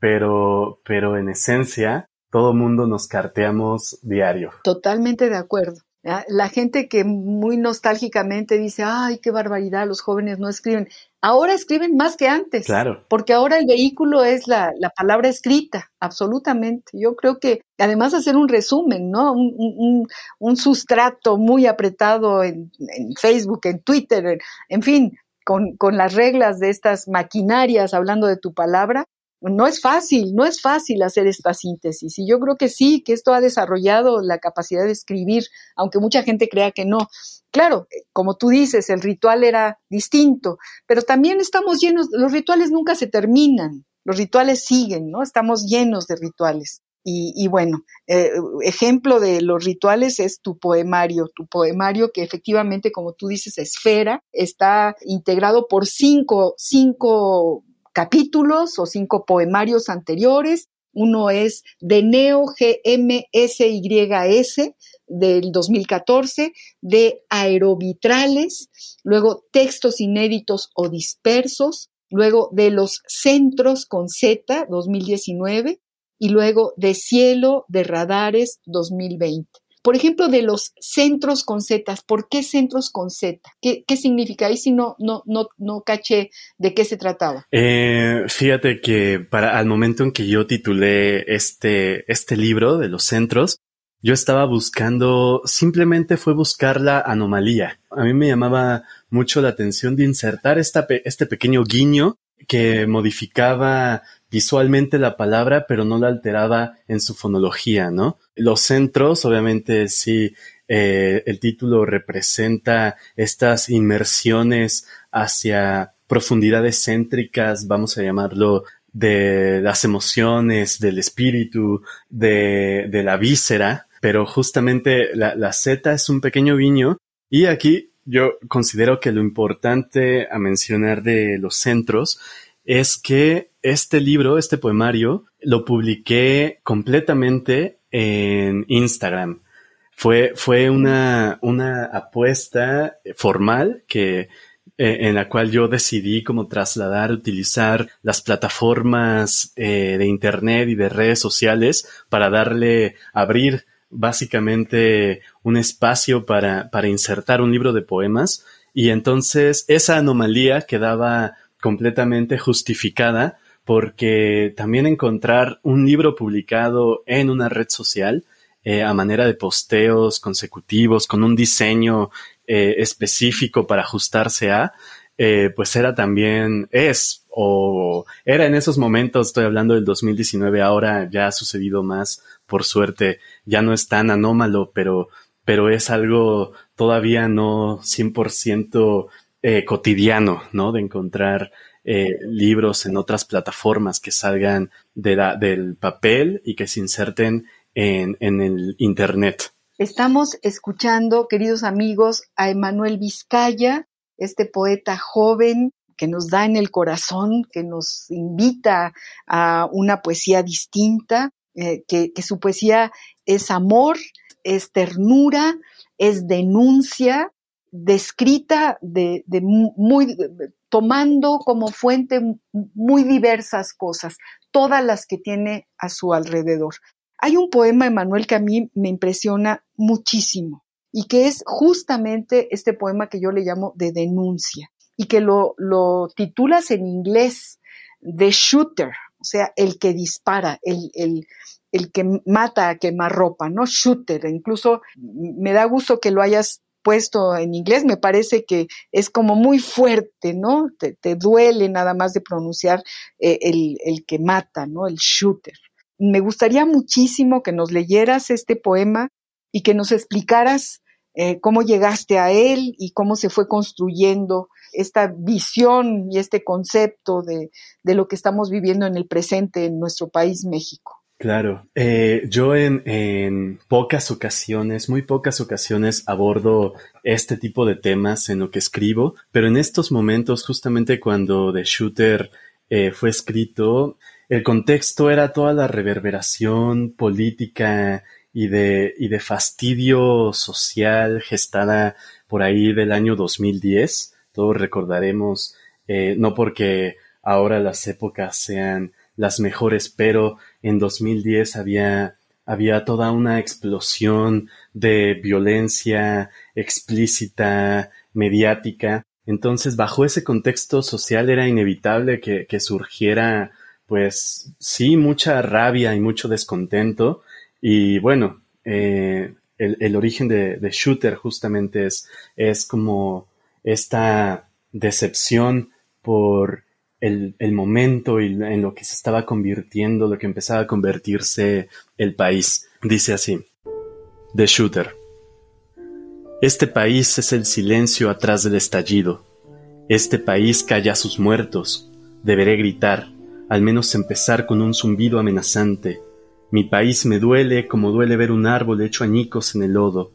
pero, pero en esencia, todo mundo nos carteamos diario. Totalmente de acuerdo. La gente que muy nostálgicamente dice, ay, qué barbaridad, los jóvenes no escriben. Ahora escriben más que antes. Claro. Porque ahora el vehículo es la, la palabra escrita, absolutamente. Yo creo que además hacer un resumen, ¿no? Un, un, un sustrato muy apretado en, en Facebook, en Twitter, en, en fin, con, con las reglas de estas maquinarias hablando de tu palabra, no es fácil, no es fácil hacer esta síntesis. Y yo creo que sí, que esto ha desarrollado la capacidad de escribir, aunque mucha gente crea que no. Claro, como tú dices, el ritual era distinto, pero también estamos llenos, los rituales nunca se terminan, los rituales siguen, ¿no? Estamos llenos de rituales. Y, bueno, eh, ejemplo de los rituales es tu poemario, tu poemario que efectivamente, como tú dices, esfera, está integrado por cinco, cinco capítulos o cinco poemarios anteriores. Uno es de Neo GMSYS del 2014, de Aerovitrales, luego textos inéditos o dispersos, luego de los centros con Z 2019 y luego de Cielo de Radares 2020. Por ejemplo, de los centros con Z, ¿por qué centros con Z? ¿Qué, significa? Ahí si no, no, no, no caché de qué se trataba. Eh, fíjate que para al momento en que yo titulé este, este libro de los centros, yo estaba buscando, simplemente fue buscar la anomalía. A mí me llamaba mucho la atención de insertar esta, este pequeño guiño que modificaba visualmente la palabra, pero no la alteraba en su fonología, ¿no? Los centros, obviamente, sí, eh, el título representa estas inmersiones hacia profundidades céntricas, vamos a llamarlo, de las emociones, del espíritu, de, de la víscera, pero justamente la, la Z es un pequeño viño y aquí yo considero que lo importante a mencionar de los centros es que este libro, este poemario, lo publiqué completamente en Instagram. Fue, fue una, una apuesta formal que, eh, en la cual yo decidí como trasladar, utilizar las plataformas eh, de internet y de redes sociales para darle, abrir básicamente un espacio para, para insertar un libro de poemas. Y entonces esa anomalía quedaba completamente justificada porque también encontrar un libro publicado en una red social eh, a manera de posteos consecutivos con un diseño eh, específico para ajustarse a, eh, pues era también, es, o era en esos momentos, estoy hablando del 2019, ahora ya ha sucedido más, por suerte, ya no es tan anómalo, pero, pero es algo todavía no 100% eh, cotidiano, ¿no? De encontrar eh, libros en otras plataformas que salgan del papel y que se inserten en, el Internet. Estamos escuchando, queridos amigos, a Emanuel Vizcaya, este poeta joven que nos da en el corazón, que nos invita a una poesía distinta, eh, que, su poesía es amor, es ternura, es denuncia, descrita de, muy, tomando como fuente muy diversas cosas, todas las que tiene a su alrededor. Hay un poema, Emanuel, que a mí me impresiona muchísimo y que es justamente este poema que yo le llamo de denuncia y que lo, lo titulas en inglés The Shooter, o sea, el que dispara, el, el, el que mata a quemarropa, ¿no? Shooter. Incluso me da gusto que lo hayas puesto en inglés, me parece que es como muy fuerte, ¿no? Te, duele nada más de pronunciar eh, el, que mata, ¿no? El shooter. Me gustaría muchísimo que nos leyeras este poema y que nos explicaras eh, cómo llegaste a él y cómo se fue construyendo esta visión y este concepto de, de lo que estamos viviendo en el presente en nuestro país, México. Claro, eh, yo en, en, pocas ocasiones, muy pocas ocasiones abordo este tipo de temas en lo que escribo, pero en estos momentos, justamente cuando The Shooter eh, fue escrito, el contexto era toda la reverberación política y de, y de fastidio social gestada por ahí del año 2010. Todos recordaremos, eh, no porque ahora las épocas sean las mejores, pero en 2010 había, había toda una explosión de violencia explícita, mediática. Entonces, bajo ese contexto social era inevitable que, surgiera, pues sí, mucha rabia y mucho descontento. Y bueno, eh, el, el, origen de, de, Shooter justamente es, es como esta decepción por el, el momento y en lo que se estaba convirtiendo, lo que empezaba a convertirse el país. Dice así, The Shooter. Este país es el silencio atrás del estallido. Este país calla a sus muertos. Deberé gritar, al menos empezar con un zumbido amenazante. Mi país me duele como duele ver un árbol hecho añicos en el lodo.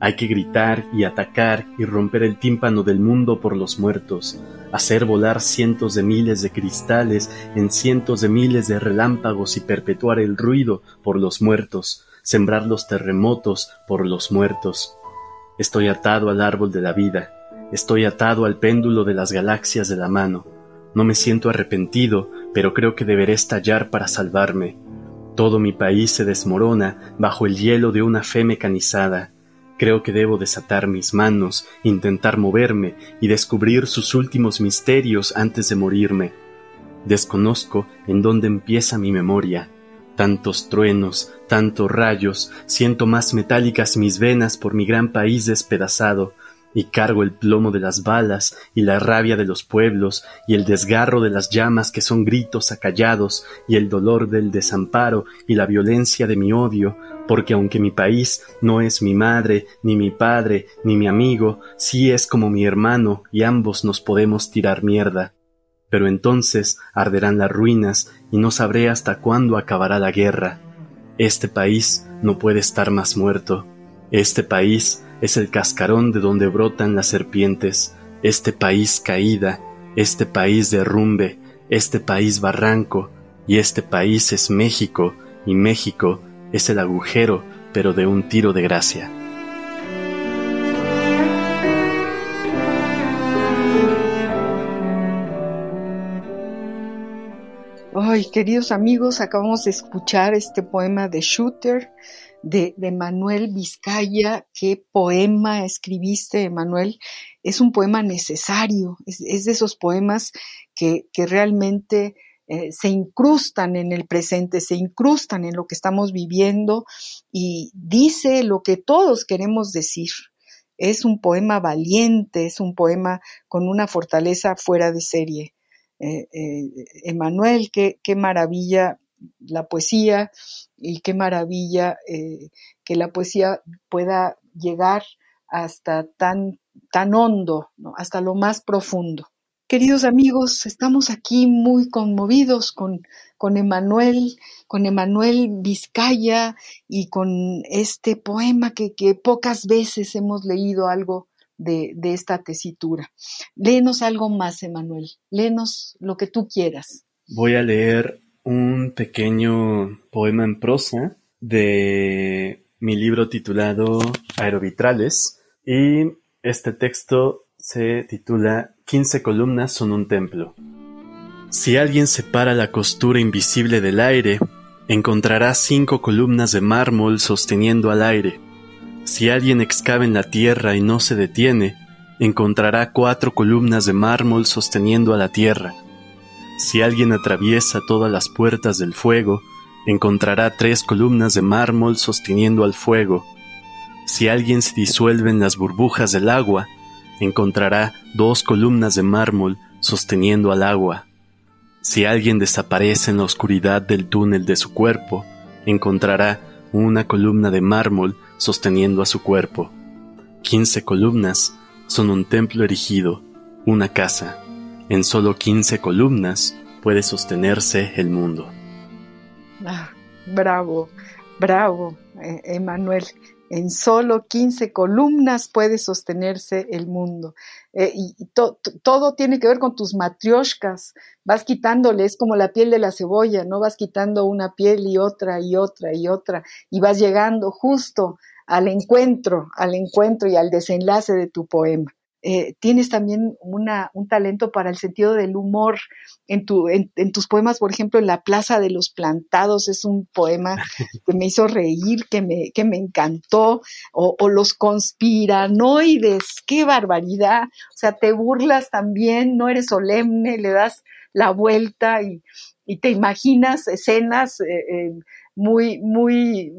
Hay que gritar y atacar y romper el tímpano del mundo por los muertos, hacer volar cientos de miles de cristales en cientos de miles de relámpagos y perpetuar el ruido por los muertos, sembrar los terremotos por los muertos. Estoy atado al árbol de la vida, estoy atado al péndulo de las galaxias de la mano. No me siento arrepentido, pero creo que deberé estallar para salvarme. Todo mi país se desmorona bajo el hielo de una fe mecanizada. Creo que debo desatar mis manos, intentar moverme y descubrir sus últimos misterios antes de morirme. Desconozco en dónde empieza mi memoria. Tantos truenos, tantos rayos, siento más metálicas mis venas por mi gran país despedazado, y cargo el plomo de las balas y la rabia de los pueblos y el desgarro de las llamas que son gritos acallados y el dolor del desamparo y la violencia de mi odio, porque aunque mi país no es mi madre, ni mi padre, ni mi amigo, sí es como mi hermano y ambos nos podemos tirar mierda. Pero entonces arderán las ruinas y no sabré hasta cuándo acabará la guerra. Este país no puede estar más muerto. Este país es el cascarón de donde brotan las serpientes, este país caída, este país derrumbe, este país barranco, y este país es México, y México es el agujero, pero de un tiro de gracia. Ay, queridos amigos, acabamos de escuchar este poema de Shooter de, Manuel Vizcaya. Qué poema escribiste, Manuel. Es un poema necesario, es, de esos poemas que, realmente eh, se incrustan en el presente, se incrustan en lo que estamos viviendo y dice lo que todos queremos decir. Es un poema valiente, es un poema con una fortaleza fuera de serie. Eh, eh, Emanuel, qué, qué maravilla la poesía y qué maravilla eh, que la poesía pueda llegar hasta tan, tan hondo, hasta lo más profundo. Queridos amigos, estamos aquí muy conmovidos con, con Emanuel, con Vizcaya y con este poema que, pocas veces hemos leído algo de, de, esta tesitura. Léenos algo más, Emanuel. Léenos lo que tú quieras. Voy a leer un pequeño poema en prosa de mi libro titulado Aerovitrales y este texto se titula 15 columnas son un templo. Si alguien separa la costura invisible del aire, encontrará cinco columnas de mármol sosteniendo al aire. Si alguien excava en la tierra y no se detiene, encontrará cuatro columnas de mármol sosteniendo a la tierra. Si alguien atraviesa todas las puertas del fuego, encontrará tres columnas de mármol sosteniendo al fuego. Si alguien se disuelve en las burbujas del agua, encontrará dos columnas de mármol sosteniendo al agua. Si alguien desaparece en la oscuridad del túnel de su cuerpo, encontrará una columna de mármol sosteniendo a su cuerpo. Quince columnas son un templo erigido, una casa. En solo 15 columnas puede sostenerse el mundo. Ah, bravo, bravo, eh, Emanuel. En solo 15 columnas puede sostenerse el mundo. Eh, y, todo tiene que ver con tus matrioshkas. Vas quitándole, es como la piel de la cebolla, ¿no? Vas quitando una piel y otra y otra y otra. Y vas llegando justo al encuentro, al encuentro y al desenlace de tu poema. Eh, tienes también una, un talento para el sentido del humor. En, tu, en, tus poemas, por ejemplo, en La Plaza de los Plantados es un poema que me hizo reír, que me, que me encantó, o, o Los Conspiranoides, qué barbaridad. O sea, te burlas también, no eres solemne, le das la vuelta y, y te imaginas escenas. Eh, eh, muy, muy,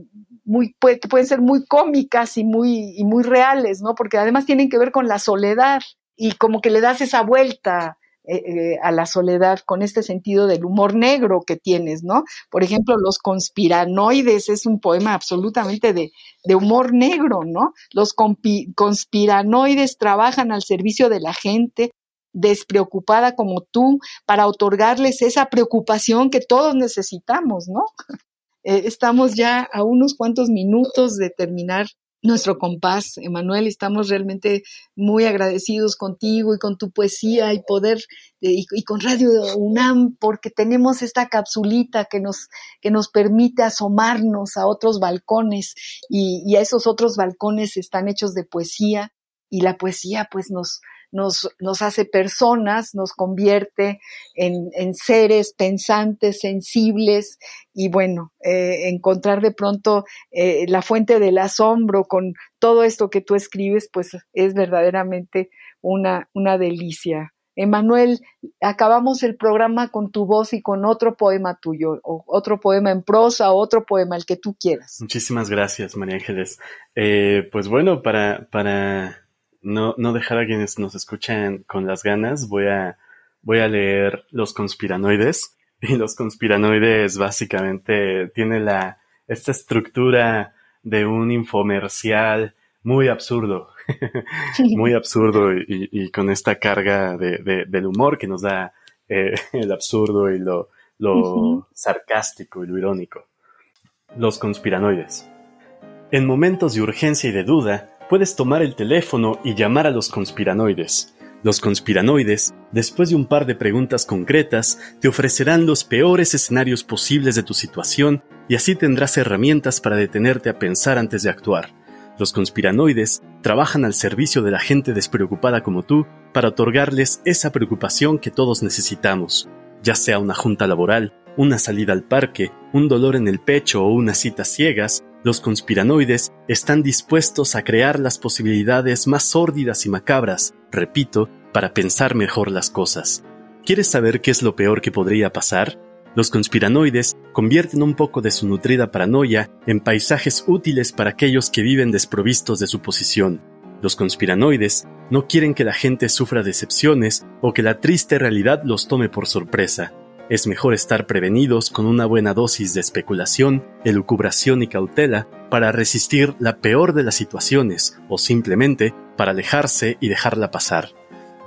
muy, pueden ser muy cómicas y muy, y muy reales, ¿no? Porque además tienen que ver con la soledad y como que le das esa vuelta, eh, eh, a la soledad con este sentido del humor negro que tienes, ¿no? Por ejemplo, Los conspiranoides es un poema absolutamente de, humor negro, ¿no? Los conspiranoides trabajan al servicio de la gente, despreocupada como tú, para otorgarles esa preocupación que todos necesitamos, ¿no? Eh, estamos ya a unos cuantos minutos de terminar nuestro compás, Emanuel, estamos realmente muy agradecidos contigo y con tu poesía y poder y, con Radio UNAM porque tenemos esta capsulita que nos que nos permite asomarnos a otros balcones y, y a esos otros balcones están hechos de poesía y la poesía pues nos nos, nos hace personas, nos convierte en, en seres pensantes, sensibles y bueno, eh, encontrar de pronto eh, la fuente del asombro con todo esto que tú escribes, pues es verdaderamente una, una delicia. Emanuel, acabamos el programa con tu voz y con otro poema tuyo, o otro poema en prosa, otro poema, el que tú quieras. Muchísimas gracias, María Ángeles. Eh, pues bueno, para, para no, no dejar a quienes nos escuchan con las ganas, voy a, voy a leer Los conspiranoides. Y los conspiranoides básicamente tiene la, esta estructura de un infomercial muy absurdo, muy absurdo y, con esta carga de, del humor que nos da eh, el absurdo y lo, lo sarcástico y lo irónico. Los conspiranoides. En momentos de urgencia y de duda, puedes tomar el teléfono y llamar a los conspiranoides. Los conspiranoides, después de un par de preguntas concretas, te ofrecerán los peores escenarios posibles de tu situación y así tendrás herramientas para detenerte a pensar antes de actuar. Los conspiranoides trabajan al servicio de la gente despreocupada como tú para otorgarles esa preocupación que todos necesitamos, ya sea una junta laboral, una salida al parque, un dolor en el pecho o unas citas ciegas, los conspiranoides están dispuestos a crear las posibilidades más sórdidas y macabras, repito, para pensar mejor las cosas. ¿Quieres saber qué es lo peor que podría pasar? Los conspiranoides convierten un poco de su nutrida paranoia en paisajes útiles para aquellos que viven desprovistos de su posición. Los conspiranoides no quieren que la gente sufra decepciones o que la triste realidad los tome por sorpresa. Es mejor estar prevenidos con una buena dosis de especulación, elucubración y cautela para resistir la peor de las situaciones o simplemente para alejarse y dejarla pasar.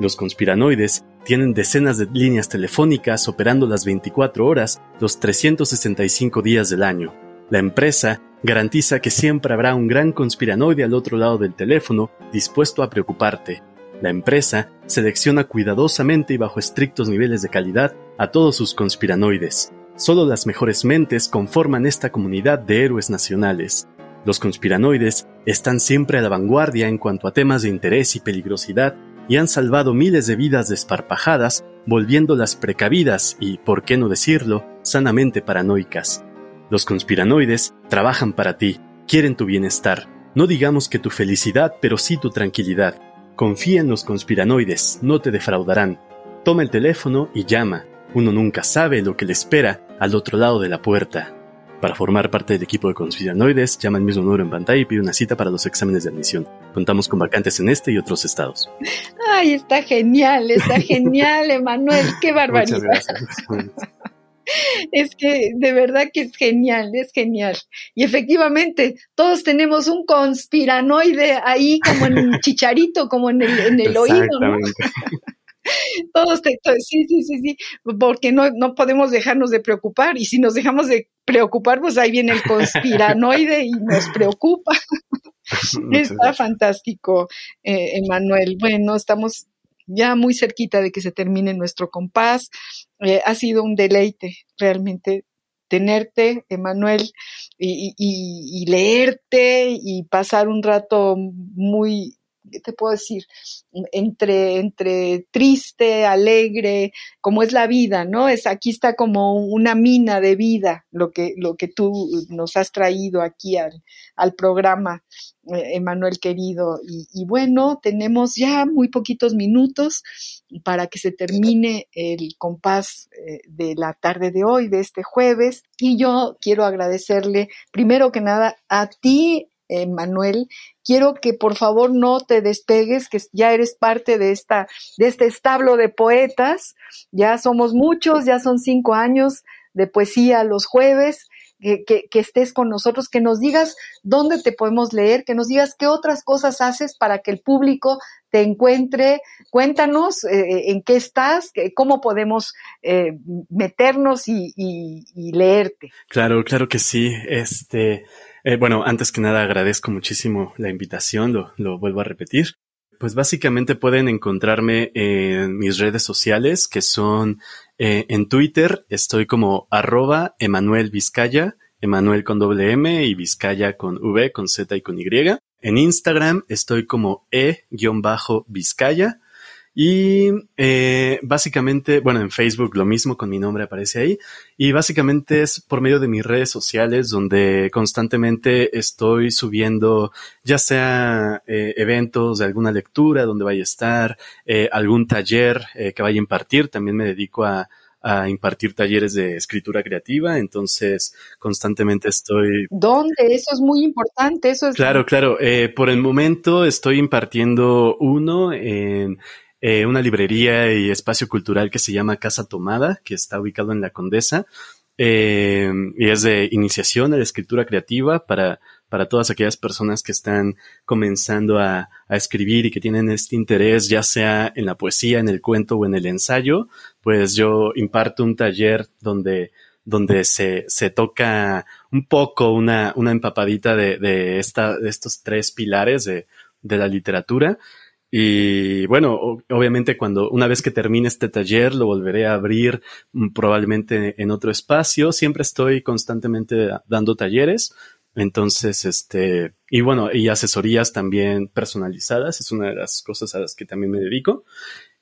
Los conspiranoides tienen decenas de líneas telefónicas operando las 24 horas, los 365 días del año. La empresa garantiza que siempre habrá un gran conspiranoide al otro lado del teléfono dispuesto a preocuparte, la empresa selecciona cuidadosamente y bajo estrictos niveles de calidad a todos sus conspiranoides. Solo las mejores mentes conforman esta comunidad de héroes nacionales. Los conspiranoides están siempre a la vanguardia en cuanto a temas de interés y peligrosidad y han salvado miles de vidas desparpajadas, volviéndolas precavidas y, por qué no decirlo, sanamente paranoicas. Los conspiranoides trabajan para ti, quieren tu bienestar, no digamos que tu felicidad, pero sí tu tranquilidad. Confía en los conspiranoides, no te defraudarán. Toma el teléfono y llama. Uno nunca sabe lo que le espera al otro lado de la puerta. Para formar parte del equipo de conspiranoides, llama al mismo número en pantalla y pide una cita para los exámenes de admisión. Contamos con vacantes en este y otros estados. Ay, está genial, está genial, Emanuel, qué barbaridad. Muchas gracias. Es que de verdad que es genial, es genial. Y efectivamente, todos tenemos un conspiranoide ahí como en chicharito, como en el, en el oído. ¿no? Todos, sí, sí, sí, sí, porque no, no podemos dejarnos de preocupar y si nos dejamos de preocupar, pues ahí viene el conspiranoide y nos preocupa. Está fantástico, eh, Emanuel. Bueno, estamos ya muy cerquita de que se termine nuestro compás. Eh, ha sido un deleite realmente tenerte, Emanuel, y, y, leerte y pasar un rato muy, ¿qué te puedo decir? Entre, entre triste, alegre, como es la vida, ¿no? Es, aquí está como una mina de vida lo que, lo que tú nos has traído aquí al, programa. Eh, Emanuel querido. Y, bueno, tenemos ya muy poquitos minutos para que se termine el compás eh, de la tarde de hoy, de este jueves. Y yo quiero agradecerle, primero que nada, a ti, Emanuel, quiero que por favor no te despegues, que ya eres parte de, esta, de este establo de poetas. Ya somos muchos, ya son cinco años de poesía los jueves que, estés con nosotros, que nos digas dónde te podemos leer, que nos digas qué otras cosas haces para que el público te encuentre. Cuéntanos eh, en qué estás, cómo podemos eh, meternos y, leerte. Claro, claro que sí. Este, bueno, antes que nada agradezco muchísimo la invitación, lo, lo vuelvo a repetir. Pues básicamente pueden encontrarme en mis redes sociales, que son eh, en Twitter, estoy como arroba Emanuel Vizcaya, Emanuel con doble M y Vizcaya con V, con Z y con Y. En Instagram estoy como E-Vizcaya. Y eh, básicamente, bueno, en Facebook lo mismo con mi nombre aparece ahí. Y básicamente es por medio de mis redes sociales donde constantemente estoy subiendo ya sea eh, eventos de alguna lectura donde vaya a estar, eh, algún taller que vaya a impartir. También me dedico a, a impartir talleres de escritura creativa, entonces constantemente estoy... ¿Dónde? Eso es muy importante, eso es... Claro, claro. por el momento estoy impartiendo uno en eh, una librería y espacio cultural que se llama Casa Tomada, que está ubicado en la Condesa. Eh, y es de iniciación a la escritura creativa para, para todas aquellas personas que están comenzando a, a, escribir y que tienen este interés, ya sea en la poesía, en el cuento o en el ensayo, pues yo imparto un taller donde, donde se, se toca un poco una, una empapadita de, de, esta, de estos tres pilares de, de la literatura y bueno, obviamente cuando una vez que termine este taller lo volveré a abrir mm, probablemente en otro espacio. Siempre estoy constantemente dando talleres. Entonces, este, y bueno, y asesorías también personalizadas, es una de las cosas a las que también me dedico.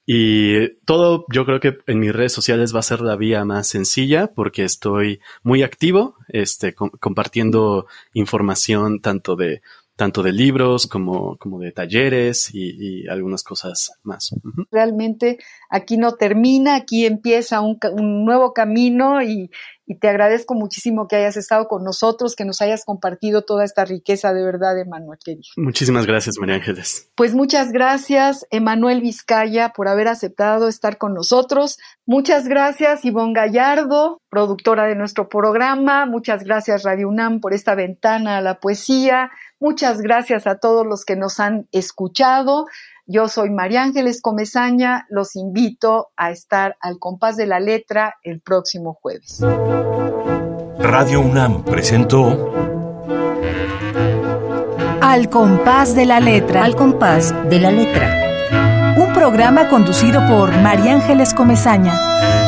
Y todo yo creo que en mis redes sociales va a ser la vía más sencilla porque estoy muy activo, este, compartiendo información tanto de tanto de libros como, como de talleres y, algunas cosas más. Realmente aquí no termina, aquí empieza un, un nuevo camino y, y te agradezco muchísimo que hayas estado con nosotros, que nos hayas compartido toda esta riqueza de verdad, Emanuel querido. Muchísimas gracias, María Ángeles. Pues muchas gracias, Emanuel Vizcaya, por haber aceptado estar con nosotros. Muchas gracias, Ivonne Gallardo, productora de nuestro programa. Muchas gracias, Radio UNAM, por esta ventana a la poesía. Muchas gracias a todos los que nos han escuchado. Yo soy María Ángeles Comezaña, los invito a estar al compás de la letra el próximo jueves. Radio UNAM presentó Al compás de la letra. Al compás de la letra. Un programa conducido por María Ángeles Comezaña.